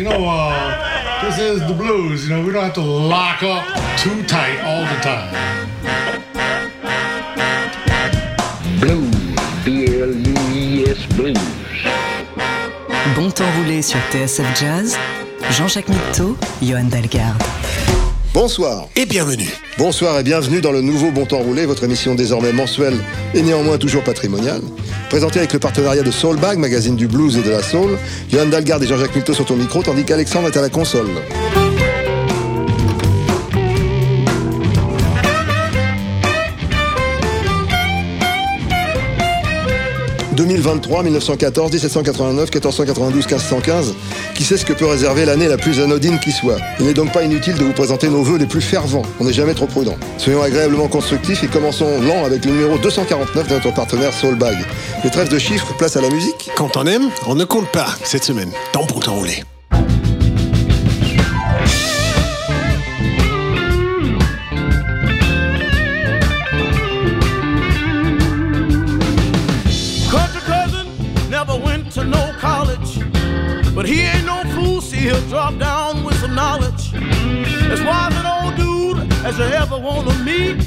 You know, uh, this is the blues. You know, we don't have to lock up too tight all the time. Blues, Blues. Bon temps roulé sur TSF Jazz, Jean-Jacques Mitteau, Johan Dalgarde. Bonsoir. Et bienvenue. Bonsoir et bienvenue dans le nouveau Bon Temps Roulé, votre émission désormais mensuelle et néanmoins toujours patrimoniale. Présentée avec le partenariat de Soulbag, magazine du blues et de la soul. Johan Dalgarde et Jean-Jacques Milteau sont au micro, tandis qu'Alexandre est à la console. 2023, 1914, 1789, 1492, 1515. Qui sait ce que peut réserver l'année la plus anodine qui soit? Il n'est donc pas inutile de vous présenter nos voeux les plus fervents. On n'est jamais trop prudent. Soyons agréablement constructifs et commençons lent avec le numéro 249 de notre partenaire Soulbag. Les trêves de chiffres, place à la musique. Quand on aime, on ne compte pas cette semaine. Tant pour temps. Drop down with some knowledge. As wise an old dude as you ever want to meet.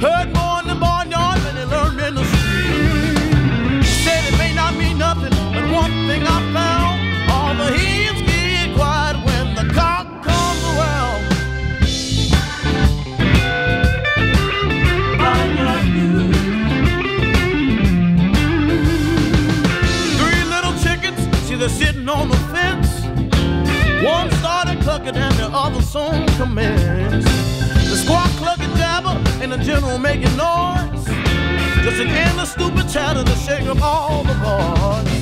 Heard more in the barnyard than he learned in the street. Said it may not mean nothing, but one thing I found: all the hens get quiet when the cock comes around. Three little chickens, see they're sitting on the. One started clucking and the other soon commenced. The squawk clucking jabber and the general making noise. Just an endless stupid chatter to shake up all the boys.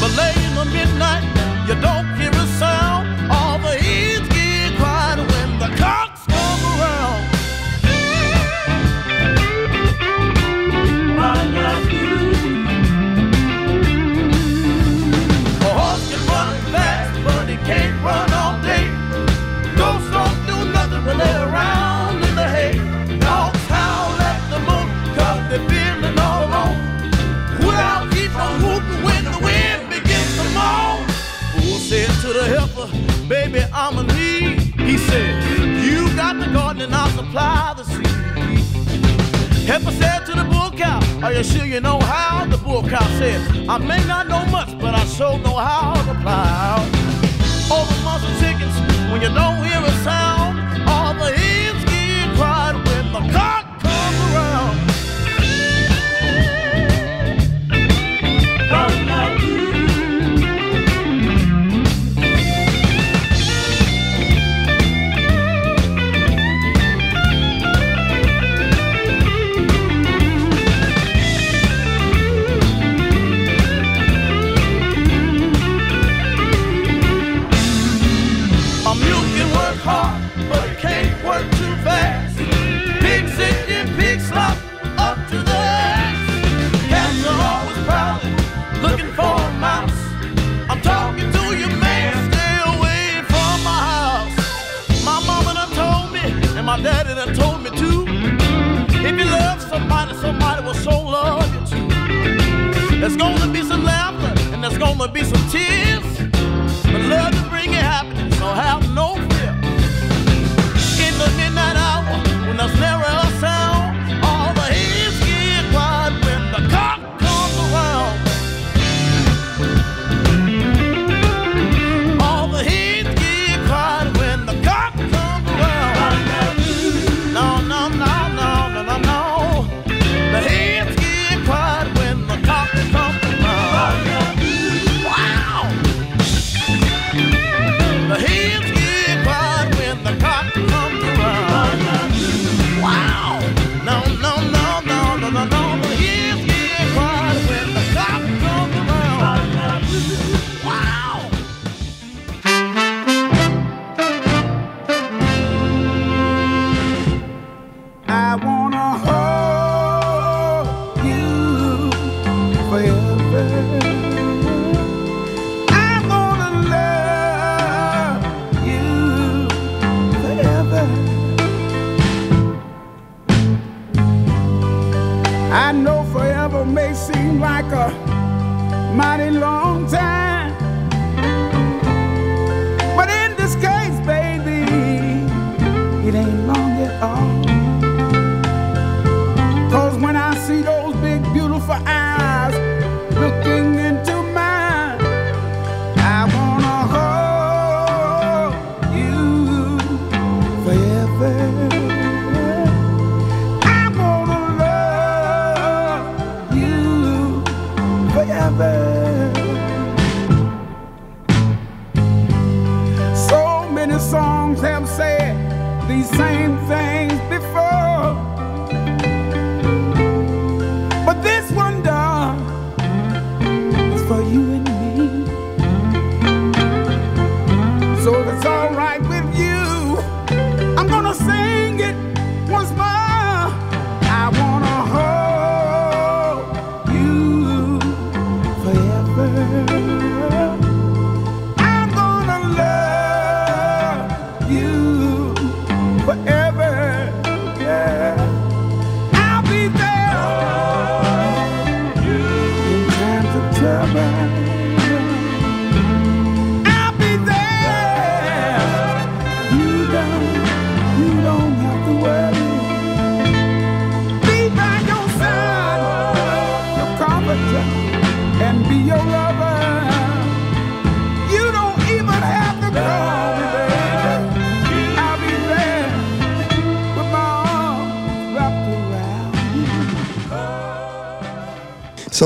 But late in the midnight, you don't hear a sound. Supply the seed. Heifer said to the bull cow, Are you sure you know how? The bull cow said, I may not know much, but I sure know how to plow. All the muscle chickens, when you don't hear a sound,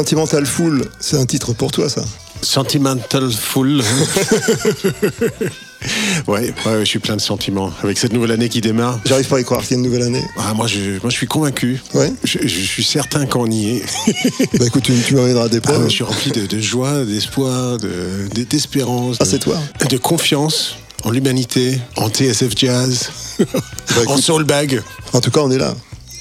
Sentimental Fool, c'est un titre pour toi, ça. Sentimental Full. ouais, ouais, je suis plein de sentiments. Avec cette nouvelle année qui démarre, J'arrive pas à y croire qu'il y a une nouvelle année. ah, moi, je, moi je suis convaincu. Ouais. Je, je suis certain qu'on y est. Bah écoute, tu, tu m'amèneras des Ah, preuves. je suis rempli de, de joie, d'espoir, de- de- d'espérance. Ah, c'est toi De confiance en l'humanité, en TSF Jazz, en écoute. Soulbag. En tout cas, on est là.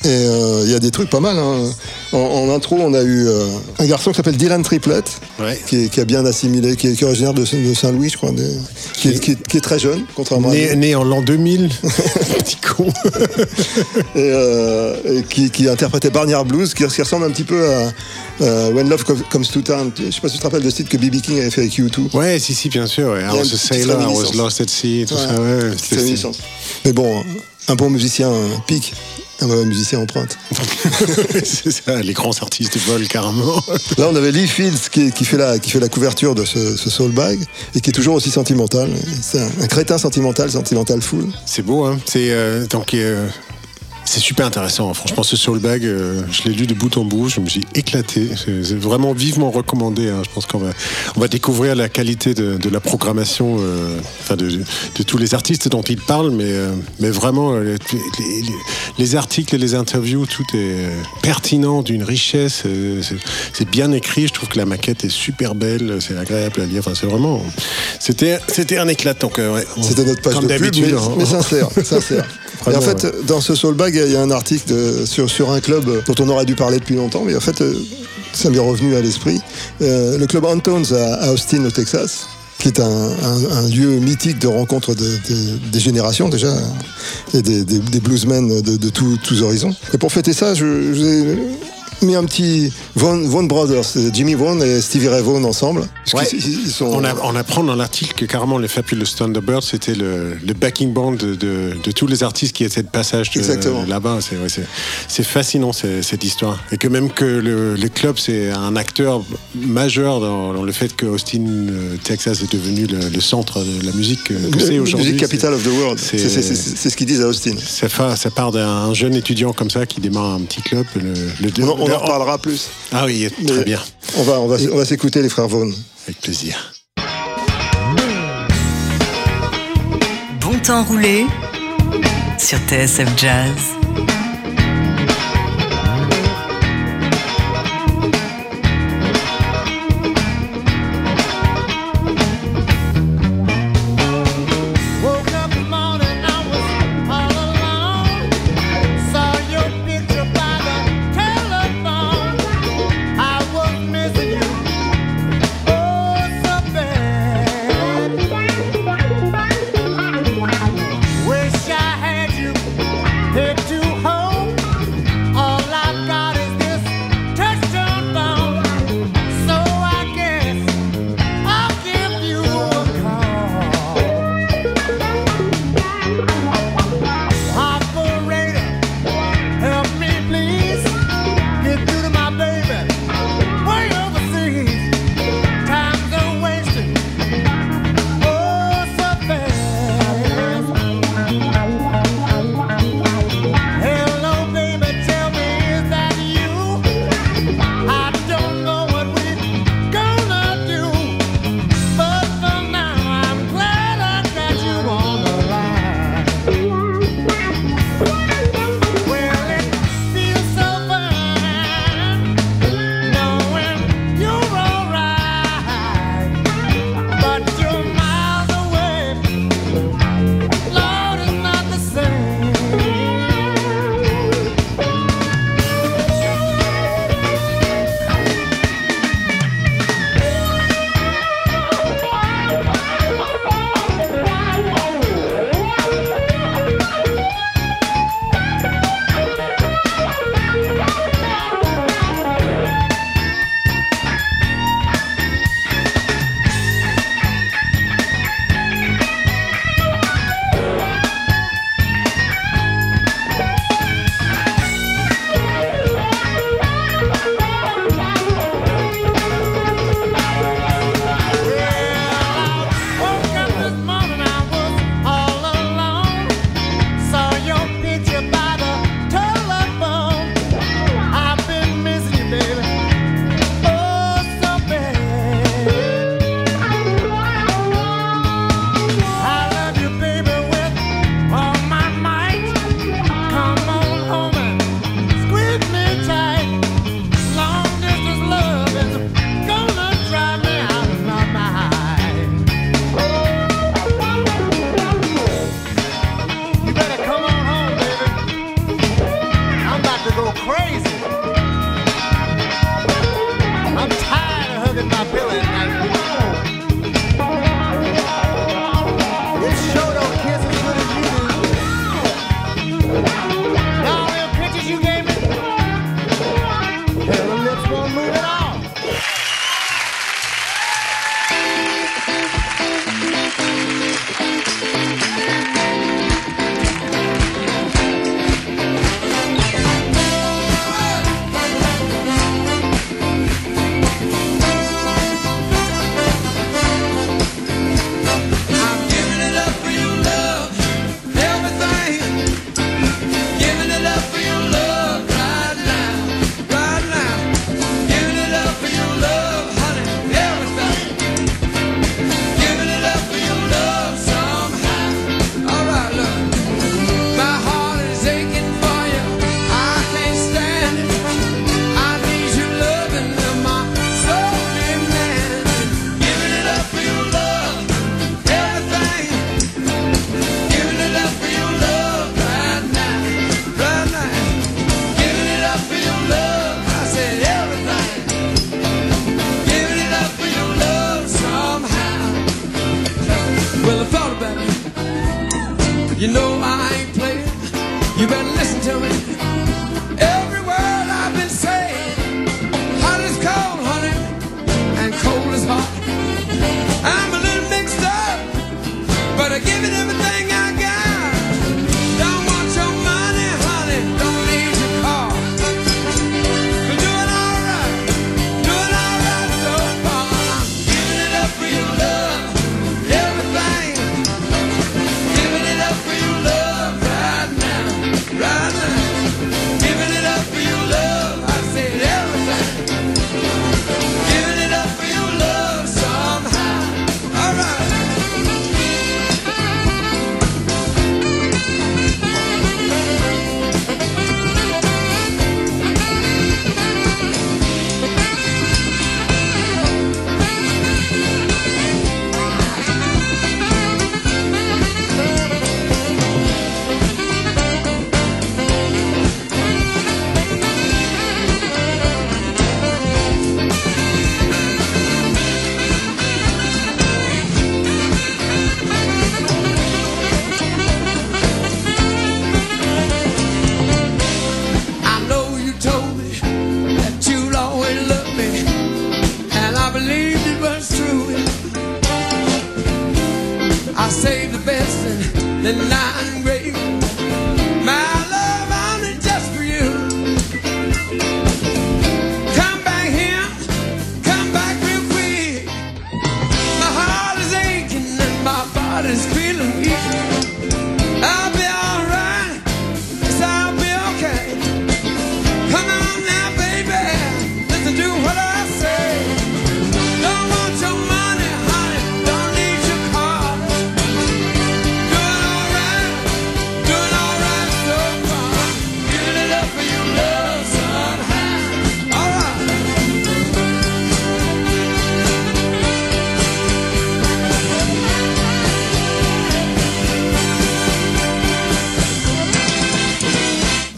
Et euh, il y a des trucs pas mal. hein. En, en intro, on a eu euh, un garçon qui s'appelle Dylan Triplet, Ouais. qui, a bien assimilé, qui est, qui est originaire de, de Saint-Louis, je crois, des- qui, est, qui est- qui est très jeune, contrairement Né, à né en l'an 2000, petit con. et, euh, et qui, interprétait Barnyard Blues, qui, ressemble un petit peu à euh, When Love Com- Comes to Town. Je sais pas si tu te rappelles de ce titre que B.B. King avait fait avec U2. Ouais, si, si, bien sûr. ouais. I was a sailor, I was lost at sea, tout Ouais, ça. Ouais. Mais bon, un bon musicien euh, pique, un mauvais musicien emprunte. c'est ça, les grands artistes volent carrément. Là, on avait Lee Fields qui, qui fait, la, qui fait la couverture de ce, ce soul bag et qui est toujours aussi sentimental. C'est un, un crétin sentimental, sentimental full. C'est beau, hein. C'est euh, donc euh, c'est super intéressant. Franchement, ce Soulbag, euh, je l'ai lu de bout en bout. Je me suis éclaté. C'est vraiment vivement recommandé. hein. Je pense qu'on va on va découvrir la qualité de, de la programmation, euh, enfin de, de tous les artistes dont il parle, mais euh, mais vraiment euh, les, les- les articles et les interviews, tout est pertinent, d'une richesse. c'est- bien écrit. Je trouve que la maquette est super belle. C'est agréable à lire. Enfin, c'est vraiment. C'était un éclat. Donc ouais, on- C'était notre page comme de pub, mais, hein. mais sincère. sincère. Et en fait, dans ce soul il y a un article sur, un club dont on aurait dû parler depuis longtemps, mais en fait, euh, ça m'est revenu à l'esprit. Euh, le club Antones à, Austin, au Texas, qui est un, lieu mythique de rencontre de- de- des générations déjà, et des, bluesmen de, tous- horizons. Et pour fêter ça, je, je vous ai mis un petit Vaughan, Vaughan Brothers, Jimmy Vaughan et Stevie Ray Vaughan ensemble. Parce Ouais. qu'ils- ils sont- On, a- on apprend dans l'article que carrément les Fabulous Thunderbirds c'était le, le backing band de, de- de tous les artistes qui étaient de passage euh, là-bas. C'est ouais, fascinant cette histoire. Et que même que le, le club c'est un acteur majeur dans, dans le fait que Austin, euh, Texas est devenu le, le centre de la musique euh, que c'est aujourd'hui. Music Capital of the World. c'est- ce qu'ils disent à Austin. Ça, part d'un jeune étudiant comme ça qui démarre un petit club. Le, le- On en, on en reparlera plus. Ah oui, très Mais bien. On va, on va, on va s'écouter les frères Vaughan. Avec plaisir. Bon temps roulé sur TSF Jazz.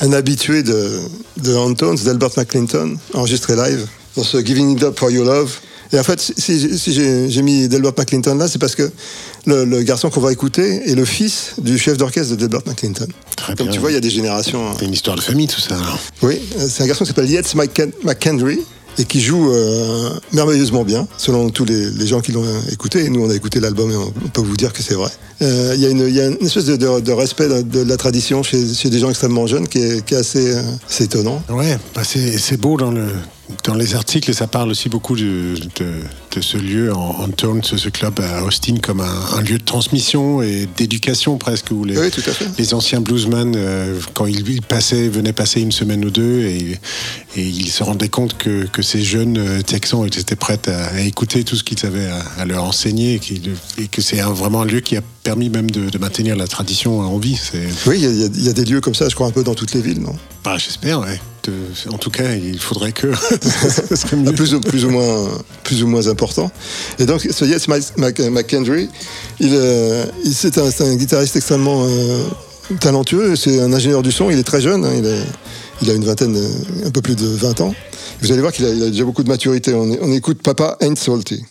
Un habitué de, de Antones, d'Albert McClinton, enregistré live, dans ce Giving It Up for Your Love. Et en fait, si, j'ai mis Delbert McClinton là, c'est parce que le, le garçon qu'on va écouter est le fils du chef d'orchestre de Delbert McClinton. Très Comme bien. tu vois, il y a des générations. hein. C'est une histoire de famille, tout ça. Oui, euh, c'est un garçon qui s'appelle Yates McKen- McKendry et qui joue euh, merveilleusement bien, selon tous les, gens qui l'ont écouté. Nous, on a écouté l'album et on, peut vous dire que c'est vrai. Euh, Il y, a une- espèce de, respect de, la tradition chez, des gens extrêmement jeunes qui est, euh, assez étonnant. Ouais, bah c'est beau dans, le, dans les articles ça parle aussi beaucoup de, de, de ce lieu en, en Tones, ce, ce club à Austin, comme un, un lieu de transmission et d'éducation presque, où les, Oui, tout à fait. les anciens bluesmen, euh, quand ils, passaient, venaient passer une semaine ou deux et, et ils se rendaient compte que, que ces jeunes euh, Texans étaient prêts à, à écouter tout ce qu'ils avaient à, à leur enseigner et, que c'est vraiment un lieu qui a permis même de, de maintenir la tradition en vie. Oui, y, y il y a des lieux comme ça, je crois, un peu dans toutes les villes, non? J'espère, ouais. En tout cas, il faudrait que. plus, ou, moins, plus ou moins important. Et donc, ce Mc- McKendry, il, euh, c'est un, guitariste extrêmement euh, talentueux, c'est un ingénieur du son, il est très jeune, hein, il, a une vingtaine, un peu plus de 20 ans. Vous allez voir qu'il a, déjà beaucoup de maturité. On, écoute Papa Ain't Salty.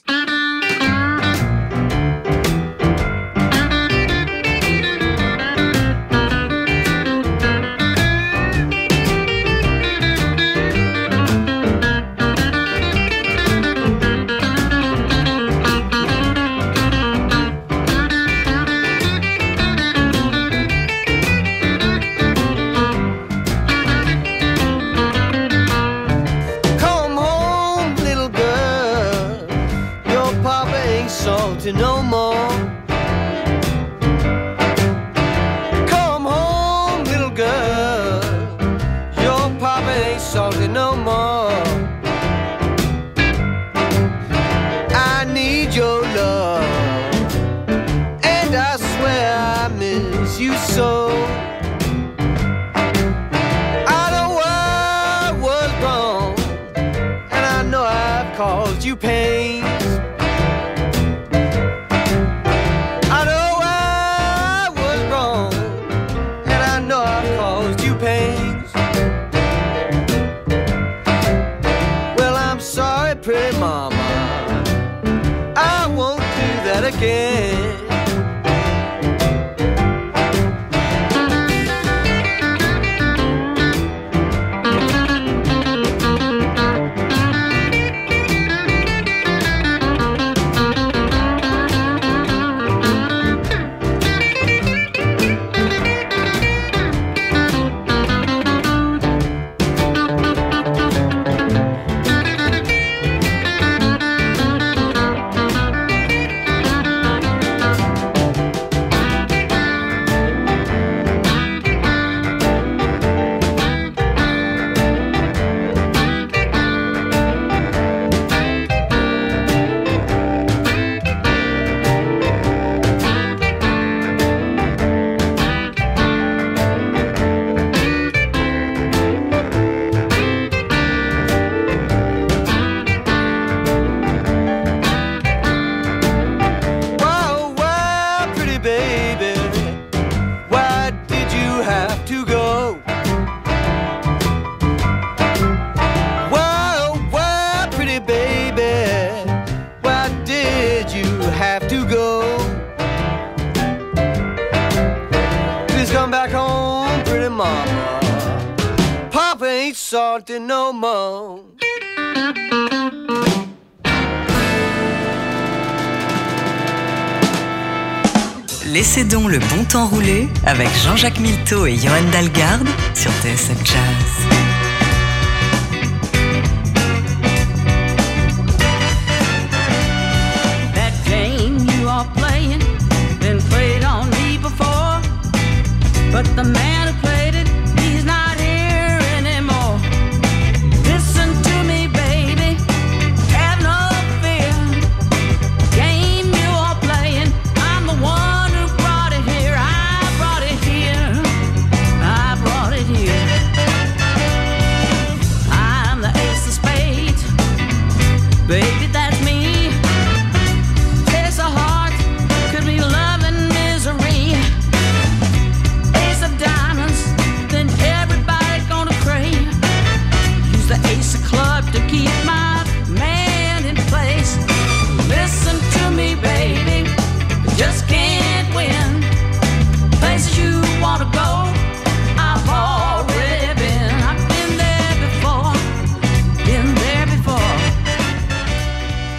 Laissez donc le bon temps rouler avec Jean-Jacques Milteau et Johan Dalgarde sur TSF Jazz.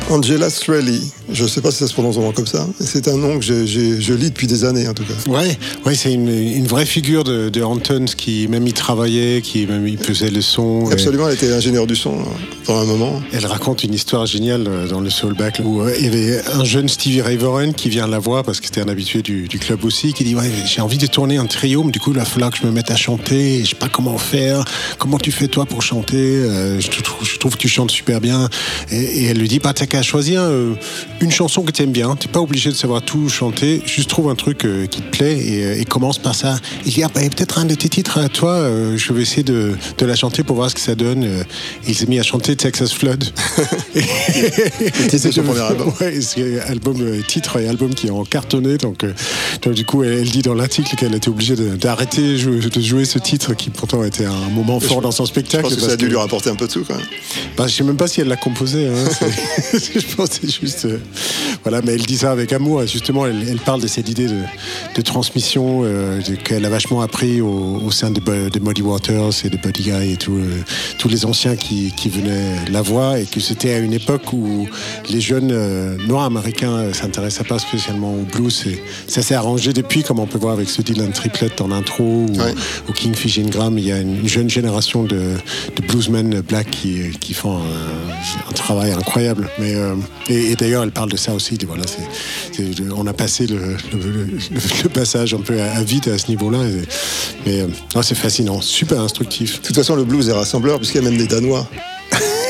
Angela Strelly. Je ne sais pas si ça se prononce vraiment comme ça. C'est un nom que je lis depuis des années, en tout cas. Ouais, ouais c'est une, une vraie figure de, de Hamptons qui même y travaillait, qui même il faisait le son. et- Absolument, elle était ingénieure du son euh, pendant un moment. Elle raconte une histoire géniale euh, dans le Soulback où euh, il y avait un jeune Stevie Ray Vaughan qui vient la voir parce que c'était un habitué du, du club aussi, qui dit ouais j'ai envie de tourner un trio, mais du coup il va falloir que je me mette à chanter, je sais pas comment faire, comment tu fais toi pour chanter, Euh, je, trouve, je trouve que tu chantes super bien, et, et elle lui dit bah t'as qu'à choisir euh, une chanson que t'aimes bien, t'es pas obligé de savoir tout chanter, juste trouve un truc euh, qui te plaît et, euh, et commence par ça. Il dit ah bah, peut-être un de tes titres à toi, euh, je vais essayer de, de la chanter pour voir ce que ça donne. Il s'est mis à chanter Texas Flood. C'était son premier album. Ouais, c'est album titre et album qui est en cartonné. Donc, euh, donc du coup, elle, elle dit dans l'article qu'elle était obligée d'arrêter de, jouer- de jouer ce titre qui pourtant était un moment fort dans son Je spectacle. pense que ça a dû que- lui rapporter un peu de sous, quand même. bah, je sais même pas si elle l'a composé. Hein. Je pense que c'est juste. Voilà, mais elle dit ça avec amour. Et justement, elle, elle parle de cette idée de, de transmission euh, qu'elle a vachement appris au, au sein de, de Muddy Waters et de Buddy Guy et tout, euh, tous les anciens qui, qui venaient la voir. Et que c'était à une époque où les jeunes euh, noirs américains euh, s'intéressaient pas spécialement au blues. Et ça s'est arrangé depuis, comme on peut voir avec ce Dylan Triplet en intro ou, Ouais. ou Kingfish Ingram. Il y a une, une jeune génération de, de bluesmen black qui, qui font un, un travail incroyable. Mais, et, et d'ailleurs, elle parle de ça aussi. on a passé le, le- passage un peu à, vide à ce niveau-là. Mais euh, c'est fascinant, super instructif. De toute façon, le blues est rassembleur, puisqu'il y a même des Danois.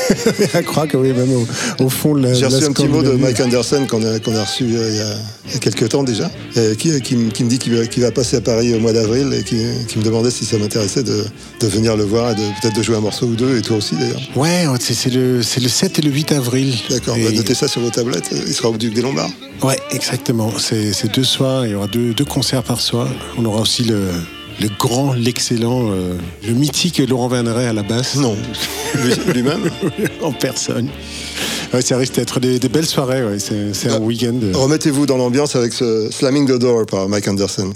Je crois que oui, même au, au fond J'ai reçu un petit mot de. Mike Anderson qu'on a, reçu euh, il, y a, il y a quelques temps déjà, et qui, qui, me- qui me dit qu'il va, passer à Paris au mois d'avril et qui, qui me demandait si ça m'intéressait de, de venir le voir et peut-être de jouer un morceau ou deux, et toi aussi d'ailleurs. Ouais, c'est le, c'est le 7 et le 8 avril. D'accord, Et- bah, notez ça sur vos tablettes, il sera au Duc des Lombards. Ouais, exactement. C'est c'est deux soirs, il y aura deux, deux concerts par soir. On aura aussi le, le grand, l'excellent, euh, le mythique Laurent Verneret à la basse. Non, Lui- lui-même. en personne. Ouais, ça risque d'être des, des belles soirées, ouais. c'est un Bah, week-end. euh, Remettez-vous dans l'ambiance avec ce Slamming the Door par Mike Anderson.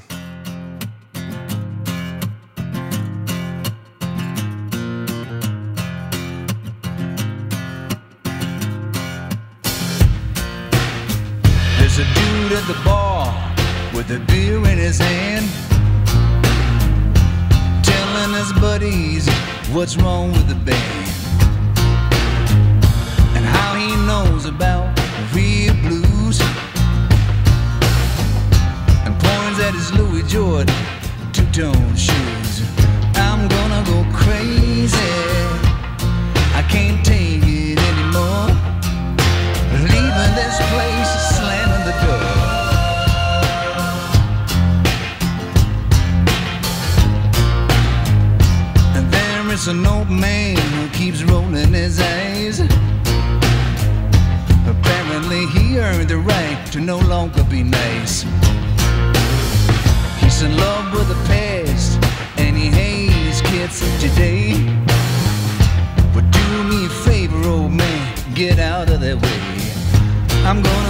I'm gonna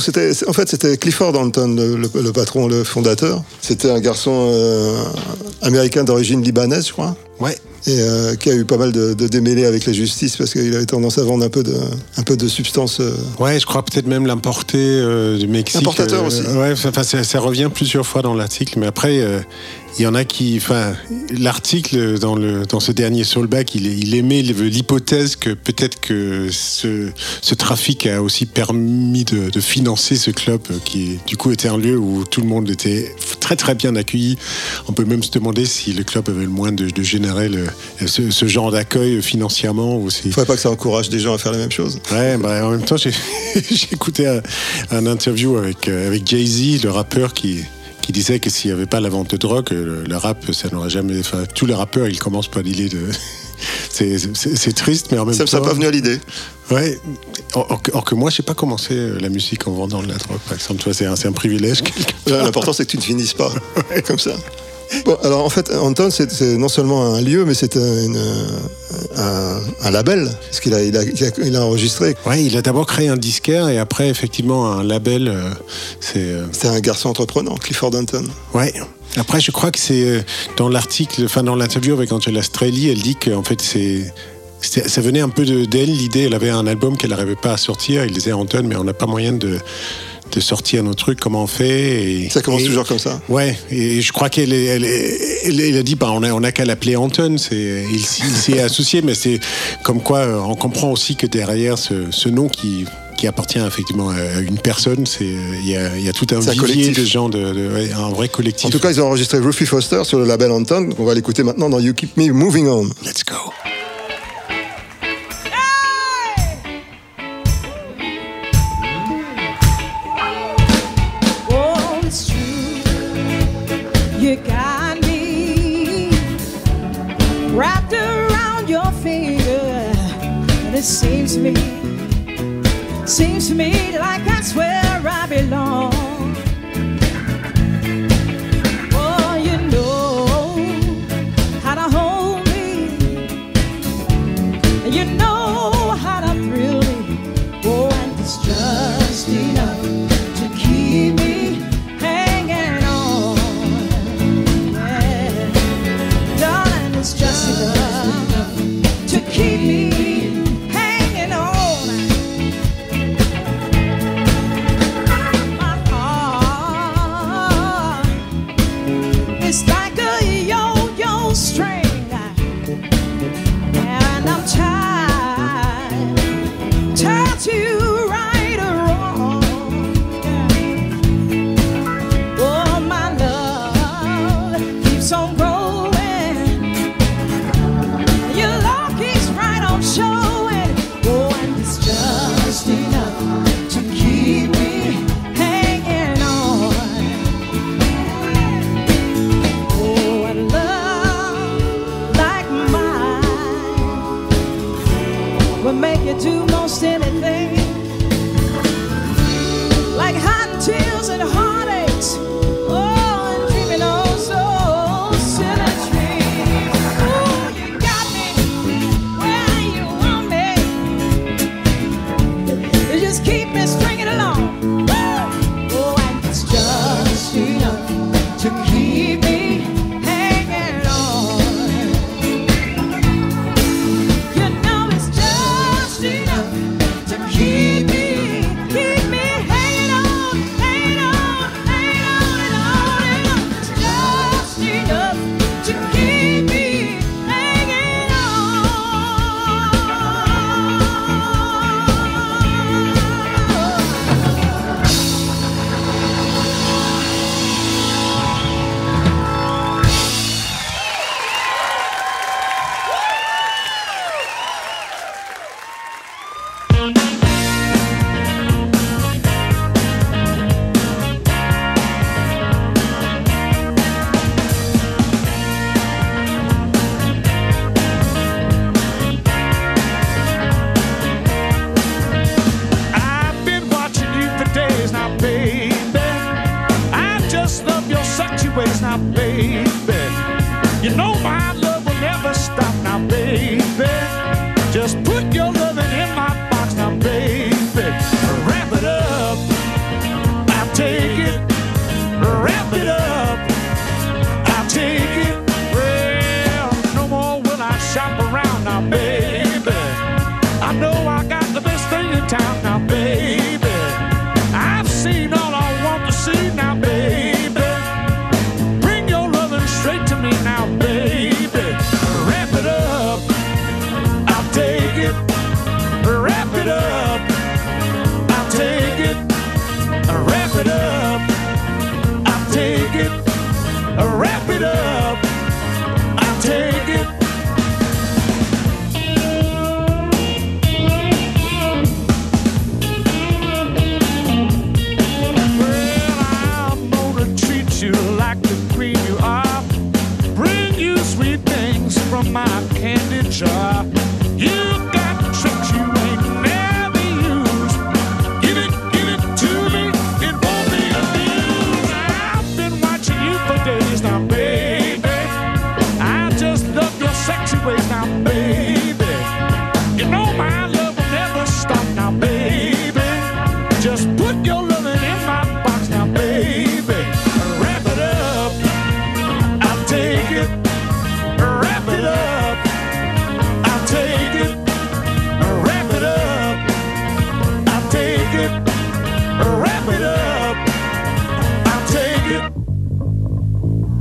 C'était, en fait, c'était Clifford Anton, le patron, le fondateur. C'était un garçon euh, américain d'origine libanaise, je crois. Ouais. Et euh, qui a eu pas mal de, de démêlés avec la justice parce qu'il avait tendance à vendre un peu de, un peu de euh, Ouais, je crois peut-être même l'importer euh, du Mexique. Importateur aussi. Ouais, enfin, ça, ça revient plusieurs fois dans l'article, mais après, il y en a qui, enfin, l'article dans le dans ce dernier Soulback, il, il émet l'hypothèse que peut-être que ce, ce trafic a aussi permis de, de financer ce club qui, du coup, était un lieu où tout le monde était très très bien accueilli. On peut même se demander si le club avait le moins de, de générer le, ce, ce genre d'accueil financièrement ou si. faudrait pas que ça encourage des gens à faire la même chose. Ouais, bah, en même temps, j'ai écouté un, un interview avec, euh, avec Jay-Z, le rappeur, qui, qui disait que s'il n'y avait pas la vente de drogue, le, le rap, ça n'aurait jamais. Enfin, tous les rappeurs, ils commencent par l'idée de. C'est triste, mais en même Ça temps. serait pas venu à l'idée. Ouais. Or, or que- moi, je n'ai pas commencé euh, la musique en vendant de la drogue, par exemple. C'est un, privilège. L'important, c'est que tu ne finisses pas comme ça. Bon, alors en fait, Anton, c'est non seulement un lieu, mais c'est un, un, label, parce qu'il a, il a, il a, enregistré. Ouais, il a d'abord créé un disquaire et après, effectivement, un label. euh, c'est. euh, C'est un garçon entreprenant, Clifford Anton. Ouais. Après, je crois que c'est euh, dans l'article, enfin dans l'interview avec Angela Strelly, elle dit qu'en fait c'est ça venait un peu de- d'elle l'idée. Elle avait un album qu'elle n'arrivait pas à sortir. Il disait Anton, mais on n'a pas moyen de de sortir nos trucs. Comment on fait et, Ça commence et- toujours comme ça. Ouais, et je crois qu'elle est- elle, est- elle, elle a dit bah, on a, on a qu'à l'appeler Anton. Il, il s'est associé, mais c'est comme quoi euh, on comprend aussi que derrière ce, ce nom qui, qui appartient effectivement à une personne, c'est, il y, a, il y a tout un vivier collectif. de gens, de, un vrai collectif. En tout cas, ils ont enregistré Rufy Foster sur le label Anton. On va l'écouter maintenant dans You Keep Me Moving On. Let's go. Me, seems to me like that's where I belong. Just love your sexy ways now, baby. You know my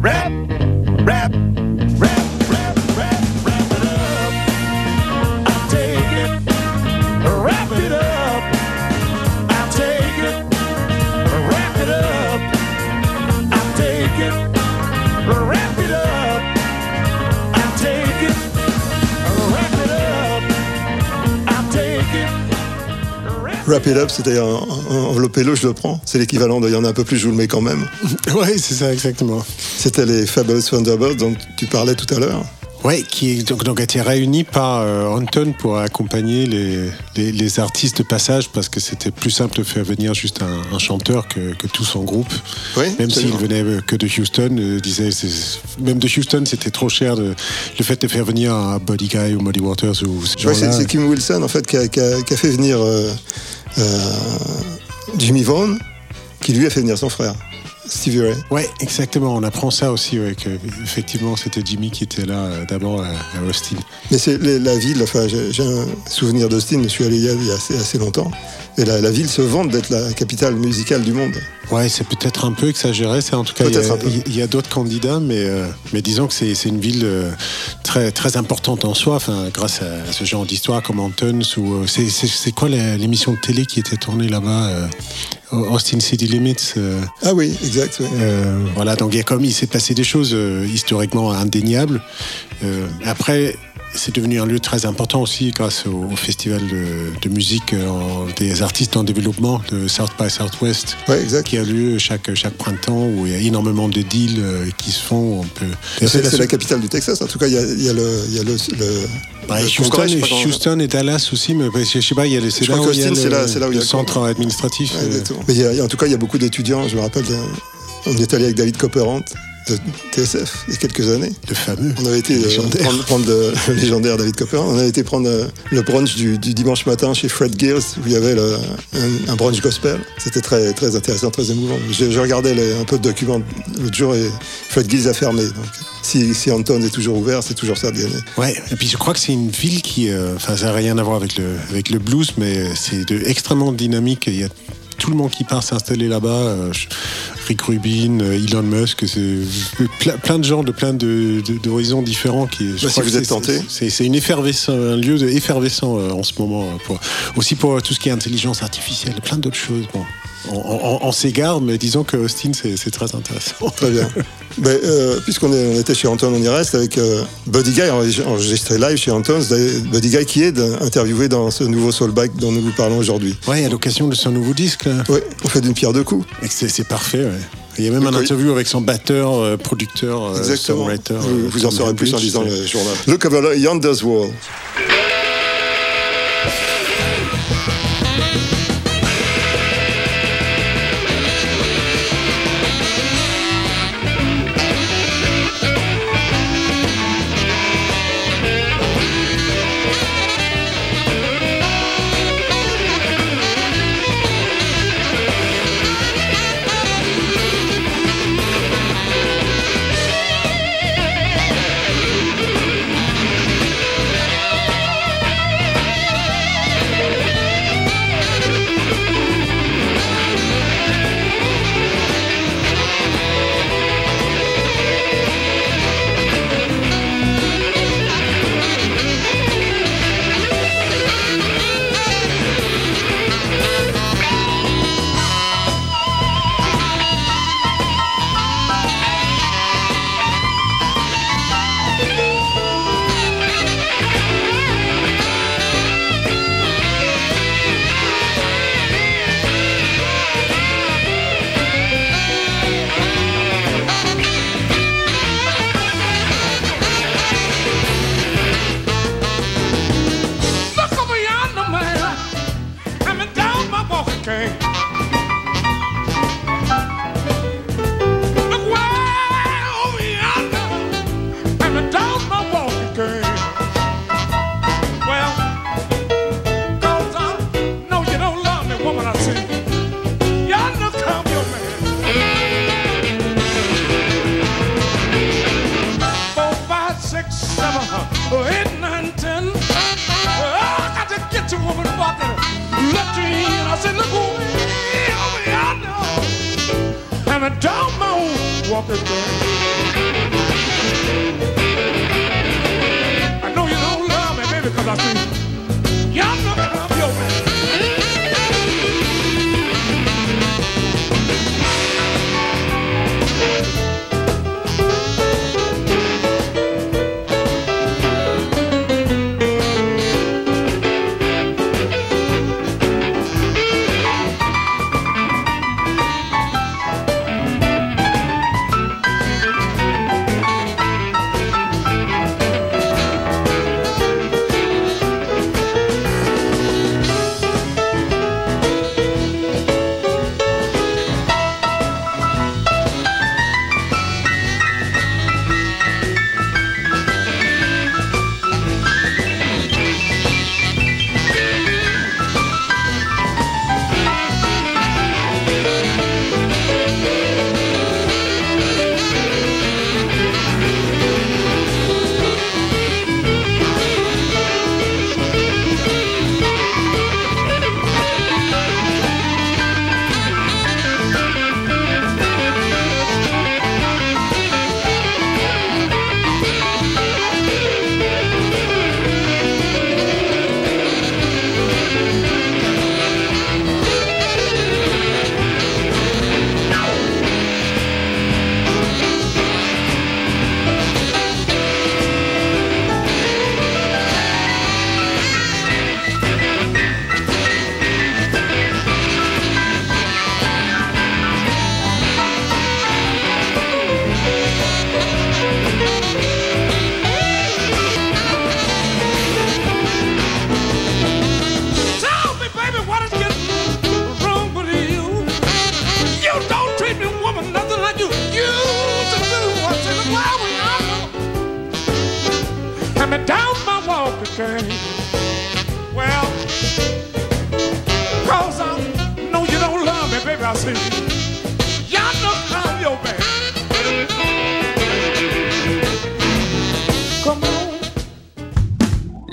Wrap, wrap, Wrap it up, un- enveloppez-le, je le prends. C'est l'équivalent de il y en a un peu plus, je vous le mets quand même. Oui, c'est ça, exactement. C'était les Fabulous Thunderbirds dont tu parlais tout à l'heure. Ouais, qui est donc, donc a été réuni par euh, Anton pour accompagner les, les, les artistes de passage parce que c'était plus simple de faire venir juste un, un chanteur que, que tout son groupe. même s'il venait euh, que de Houston, euh, disait même de Houston c'était trop cher de- le fait de faire venir un Buddy Guy ou Muddy Waters ou ce Ouais, c'est Kim Wilson en fait qui a, qui a- qui a fait venir euh, Jimmy Vaughan, qui lui a fait venir son frère, Stevie Ray. Ouais, exactement. On apprend ça aussi, ouais, que effectivement c'était Jimmy qui était là euh, d'abord à, à Austin. Mais c'est la ville, enfin j'ai un souvenir d'Austin, je suis allé il y a, il y a assez, assez longtemps, et la, la ville se vante d'être la capitale musicale du monde. Ouais, c'est peut-être un peu exagéré. C'est en tout cas, il y a, d'autres candidats, mais, euh, mais disons que c'est une ville euh, très, très importante en soi, enfin, grâce à ce genre d'histoire comme Antons. Ou, euh, c'est- quoi l'émission de télé qui était tournée là-bas euh, Austin City Limits. Ah oui, exact. oui. voilà, donc il y a comme il s'est passé des choses historiquement indéniables. Après, c'est devenu un lieu très important aussi grâce au, au festival de, de musique euh, en- des artistes en développement, le South by Southwest, qui a lieu chaque, chaque printemps où il y a énormément de deals euh, qui se font. On peut... C'est la capitale du Texas. En tout cas, il y a, il y a le, il y a le, le- Bah, le Houston, congrès, et, Houston et Dallas aussi, mais je sais pas, il y a les, c'est là où il y a le, c'est là- c'est là où il y a le le centre administratif. Ouais, euh. Mais il y a- en tout cas, il y a beaucoup d'étudiants. Je me rappelle, on est allé avec David Copperant de TSF il y a quelques années. Le fameux. On avait été euh, Légendaire. prendre, prendre le, le légendaire David Copperant. On avait été prendre euh, le brunch du, du dimanche matin chez Fred Gills où il y avait le- un, un brunch gospel. C'était très, très intéressant, très émouvant. Je, je regardais les- un peu de documents l'autre jour et Fred Gills a fermé. Donc, si, si Anton est toujours ouvert, c'est toujours ça de gagner. Ouais, et puis je crois que c'est une ville qui, euh, enfin, ça n'a rien à voir avec le, avec le blues, mais c'est extrêmement dynamique. Il y a tout le monde qui part s'installer là-bas. euh, Rick Rubin, euh, Elon Musk, c'est plein, plein de gens de plein de- de- d'horizons différents qui. je Bah, si crois vous êtes c'est- tenté. c'est c'est une effervescence, un lieu effervescent euh, en ce moment. Pour, aussi pour tout ce qui est intelligence artificielle, plein d'autres choses. Bon, on, on- on s'égare, mais disons que Austin, c'est très intéressant. Très bien. Euh, Puisqu'on on était chez Anton, on y reste avec euh, Buddy Guy, enregistré live chez Anton. C'est Buddy Guy qui est interviewé dans ce nouveau Soulback dont nous vous parlons aujourd'hui. Ouais, à l'occasion de son nouveau disque. Oui, on fait d'une pierre deux coups. C'est parfait, ouais. Il y a même un Oui. interview avec son batteur, euh, producteur, Exactement. songwriter. Vous, vous en saurez plus en lisant le journal. Look over yonder's wall.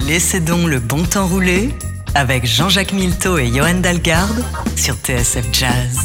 Laissez donc le bon temps rouler avec Jean-Jacques Milteau et Johan Dalgarde sur TSF Jazz.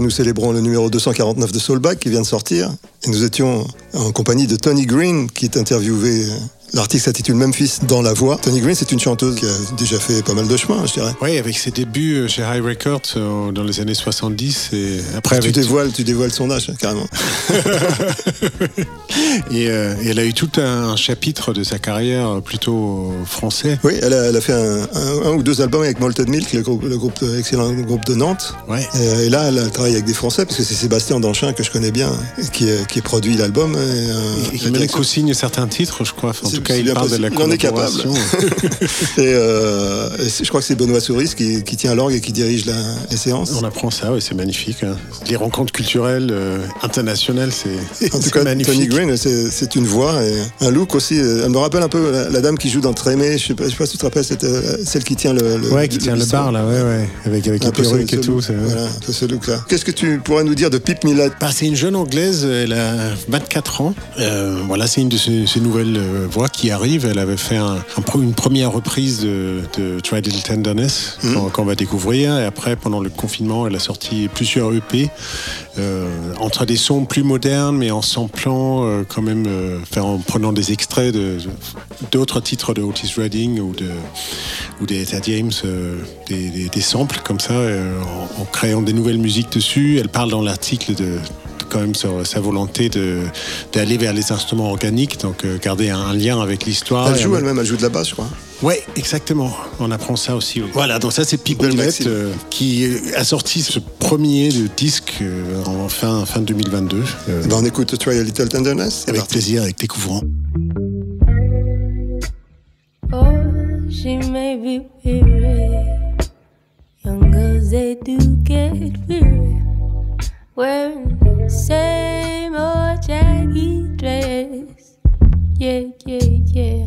Nous célébrons le numéro 249 de Soulback qui vient de sortir. Et nous étions en compagnie de Tony Green qui est interviewé. L'article s'intitule Memphis dans la voix. Tony Green, c'est une chanteuse qui a déjà fait pas mal de chemin, je dirais. Oui, avec ses débuts euh, chez High Records euh, dans les années 70 et après tu dévoiles, tu dévoiles son âge, carrément. et, euh, et elle a eu tout un chapitre de sa carrière plutôt français. Oui, elle a, elle a fait un, un- un ou deux albums avec Malted Milk, le groupe, le groupe excellent groupe de Nantes. Ouais. Et, et là, elle a travaillé avec des Français, parce que c'est Sébastien Danchin que je connais bien, qui, a- qui produit l'album. et, euh, Et qui co-signe certains titres, je crois. Enfin, cas, c'est il parle de la possible. Il en est capable. et, euh, et je crois que c'est Benoît Souris qui, qui tient l'orgue et qui dirige la- les séances. On apprend ça, oui, c'est magnifique. hein. Les rencontres culturelles euh, internationales, c'est En tout cas, magnifique. Tony Green, c'est une voix et un look aussi. euh, Elle me rappelle un peu la, la dame qui joue dans Trémé. Je sais je sais pas si tu te rappelles, cette, celle qui tient le, le Ouais, qui tient le bar, là, ouais, ouais. Avec, avec Un les perruques et tout. look. Voilà, ce look-là. Qu'est-ce que tu pourrais nous dire de Pip Millet Bah, c'est une jeune anglaise, elle a 24 ans. Euh, voilà, c'est une de ces, ces nouvelles voix qui arrive. Elle avait fait un- un pro- une première reprise de, de Little Tenderness Mhm. qu'on qu'on va découvrir. Et après, pendant le confinement, elle a sorti plusieurs EP euh, entre des sons plus modernes, mais en samplant euh, quand même, euh, enfin, en prenant des extraits de- d'autres titres de Otis Redding ou de ou des Etta James, des, des- des samples comme ça, en, en créant des nouvelles musiques dessus. Elle parle dans l'article de quand même sur sa volonté de d'aller vers les instruments organiques, donc euh, garder un, un lien avec l'histoire. Elle joue elle-même, elle joue de la basse, je crois. Ouais, exactement. On apprend ça aussi. Voilà, donc ça c'est Maxime. euh, qui a sorti ce premier disque euh, en fin, fin 2022. euh, ben, on écoute Try a Little Tenderness. Avec parti. plaisir, avec découvrant. Oh, she may be weary. Young girls, they do get weary. Wearing the same old jaggy dress. Yeah, yeah, yeah.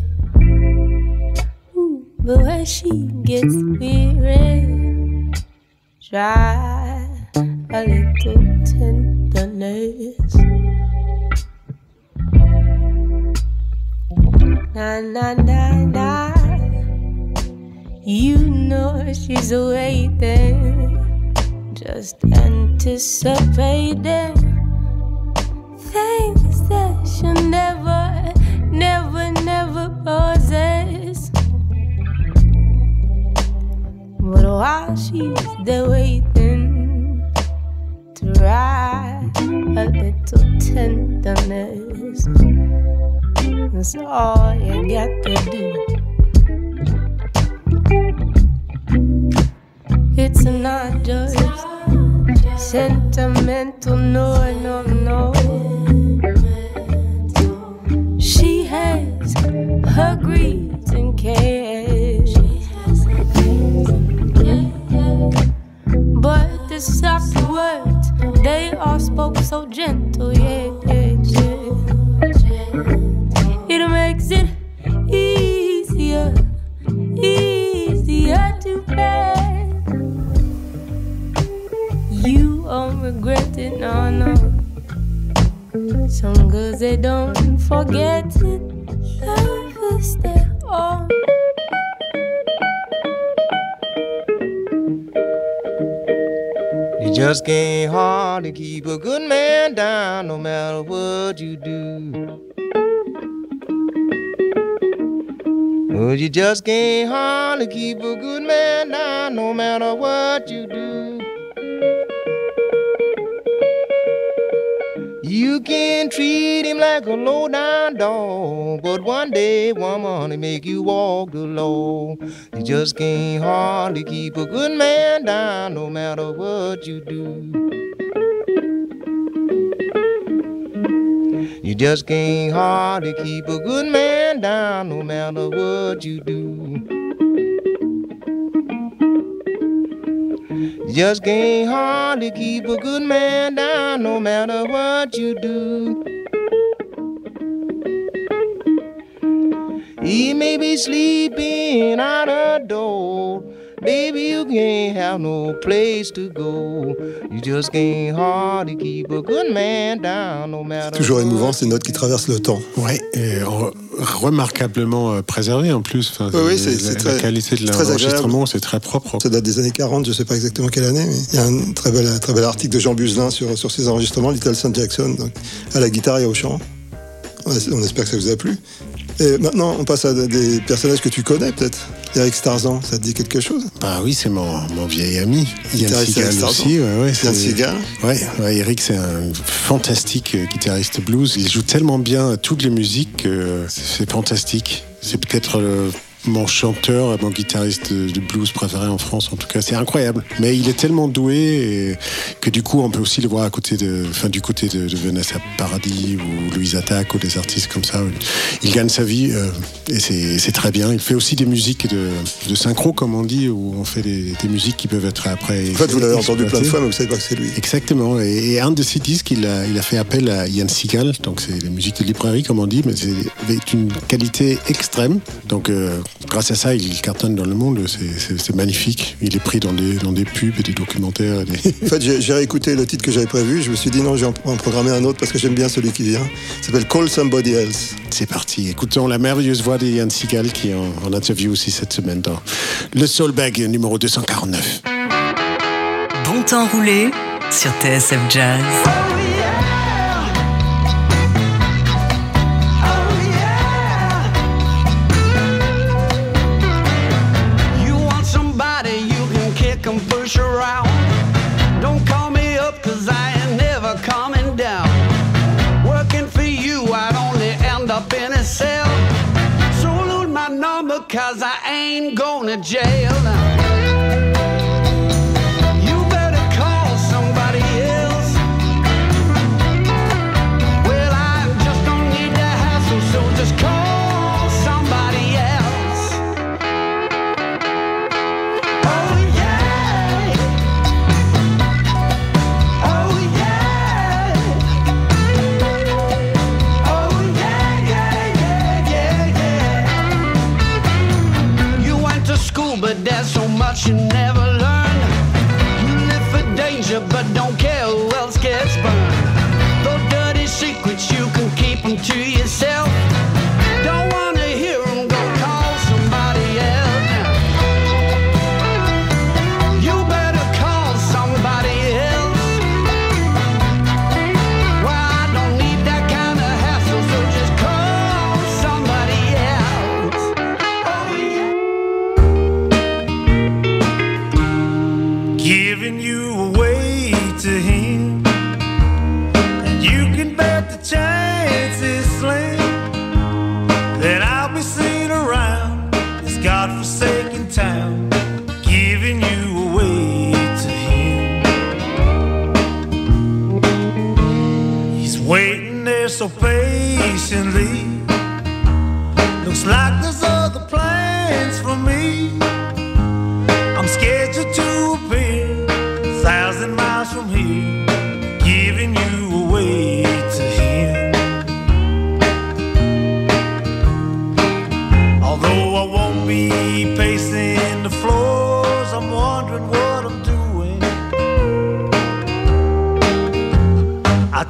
Ooh, but when she gets weary, try a little tenderness. Na na na na. You know she's waiting, just anticipating things that she'll never, never, never possess. But while she's there waiting, try a little tenderness. That's all you got to do. Sentimental, no, no, no. He make you walk the low. You just can't hardly keep a good man down no matter what you do. You just can't hardly keep a good man down no matter what you do. You just can't hardly keep a good man down no matter what you do. He may be sleeping out a door. Baby, you can't have no place to go. You just can't hardly keep a good man down no matter Toujours émouvant, ces notes qui traversent le temps. Ouais, et re- remarquablement euh, préservé en plus. Enfin, Oui, oui, c'est c'est la très, qualité de c'est très l'enregistrement, c'est très propre. Ça date des années 40, je sais pas exactement quelle année, mais il y a un très bel, très bel article de Jean Buzelin sur, sur ses enregistrements, Little St. Jackson, donc, à la guitare et au chant. On espère que ça vous a plu. Et maintenant, on passe à des personnages que tu connais peut-être. Eric Starzan, ça te dit quelque chose? Bah oui, c'est mon, mon vieil ami. Yann Seagal Eric Starzan. aussi. Ouais, ouais, Yann Seagal. Ouais, ouais, Eric, c'est un fantastique euh, guitariste blues. Il joue tellement bien toutes les musiques que c'est fantastique. C'est peut-être mon chanteur, mon guitariste de blues préféré en France, en tout cas. C'est incroyable. Mais il est tellement doué et que du coup, on peut aussi le voir à côté de, enfin, du côté de, de Vanessa Paradis ou Louise Attaque ou des artistes comme ça. Il gagne sa vie euh, et c'est très bien. Il fait aussi des musiques de, de synchro, comme on dit, où on fait des, des musiques qui peuvent être après. En fait, vous l'avez entendu plein de fois, mais vous savez pas que c'est lui. Exactement. Et, et un de ses disques, il a, il a fait appel à Ian Seagal. Donc, c'est la musique de librairie, comme on dit, mais c'est une qualité extrême. Donc, euh, grâce à ça, il cartonne dans le monde. C'est- magnifique. Il est pris dans des, dans des pubs et des documentaires. et des- En fait, j'ai j'ai réécouté le titre que j'avais prévu. Je me suis dit non, je vais en en programmer un autre parce que j'aime bien celui qui vient. Il s'appelle Call Somebody Else. C'est parti. Écoutons la merveilleuse voix de Ian Seagal qui est en, en interview aussi cette semaine dans le Soul Bag numéro 249. Bon temps roulé sur TSF Jazz.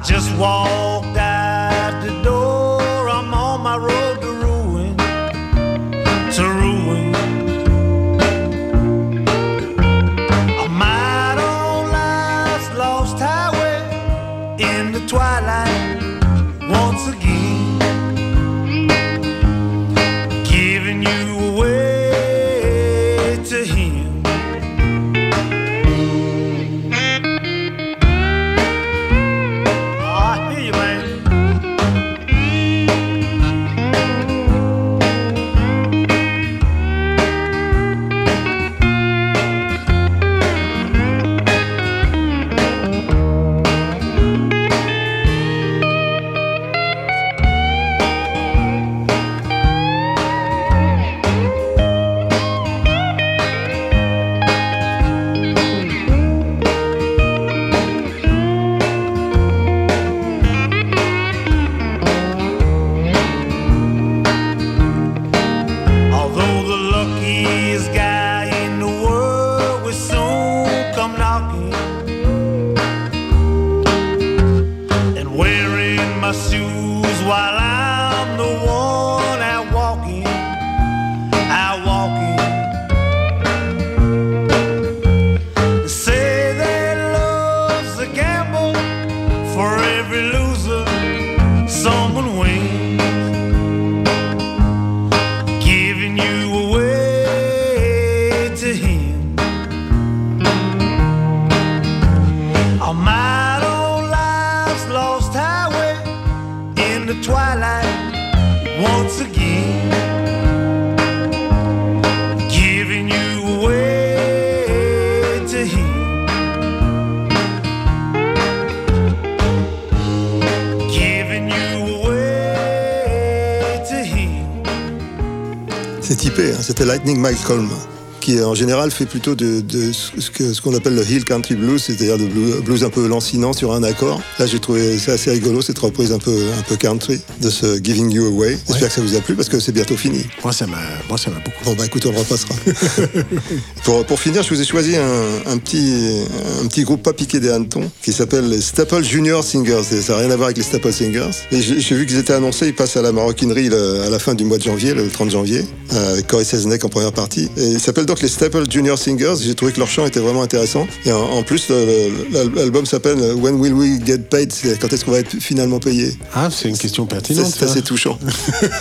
Just walked Mike Coleman. Qui en général fait plutôt de, de ce qu'on appelle le Hill Country Blues, c'est-à-dire de blues, blues un peu lancinant sur un accord. Là, j'ai trouvé ça assez rigolo, cette reprise un peu, un peu country de ce Giving You Away. J'espère que ça vous a plu parce que c'est bientôt fini. Moi, ça m'a, beaucoup. Bon, bah écoute, on le repassera. pour, pour finir, je vous ai choisi un, un petit, un petit groupe pas piqué des hannetons qui s'appelle les Staple Junior Singers. Et ça n'a rien à voir avec les Staple Singers. Et j'ai vu qu'ils étaient annoncés, ils passent à la maroquinerie le- à la fin du mois de janvier, le 30 janvier, avec Corey Seznek en première partie. Et ils s'appellent donc les Staple Junior Singers. J'ai trouvé que leur chant était vraiment intéressant. Et en, en plus, l'album s'appelle When Will We Get Paid C'est Quand est-ce qu'on va être finalement payé Ah, c'est une question pertinente. c'est assez touchant.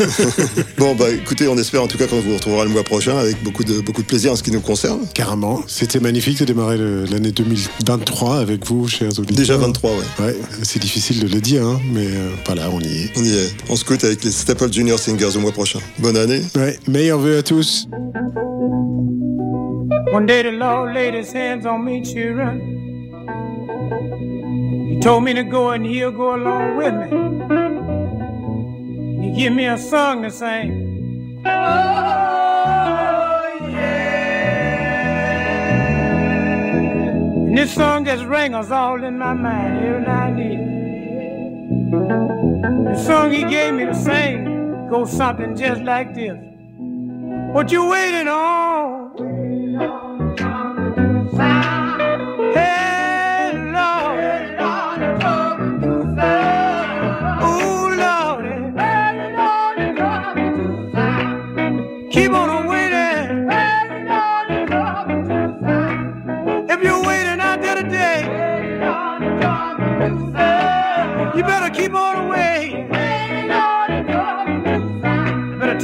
bon, bah écoutez, on espère en tout cas qu'on vous retrouvera le mois prochain avec beaucoup de, beaucoup de plaisir en ce qui nous concerne. Carrément. C'était magnifique de démarrer l'année 2023 avec vous, chers auditeurs. Déjà 23, ouais. Ouais, c'est difficile de le dire, hein, mais euh, voilà, on y est. On y est. On se quitte avec les Staple Junior Singers au mois prochain. Bonne année. Ouais, meilleurs vœux à tous. One day the Lord laid his hands on me, children. He told me to go and he'll go along with me. He give me a song to sing. Oh, yeah. And this song just rings all in my mind every night and evening. The song he gave me to sing goes something just like this. What you waiting on?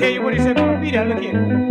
Tell you what he said be there. Look.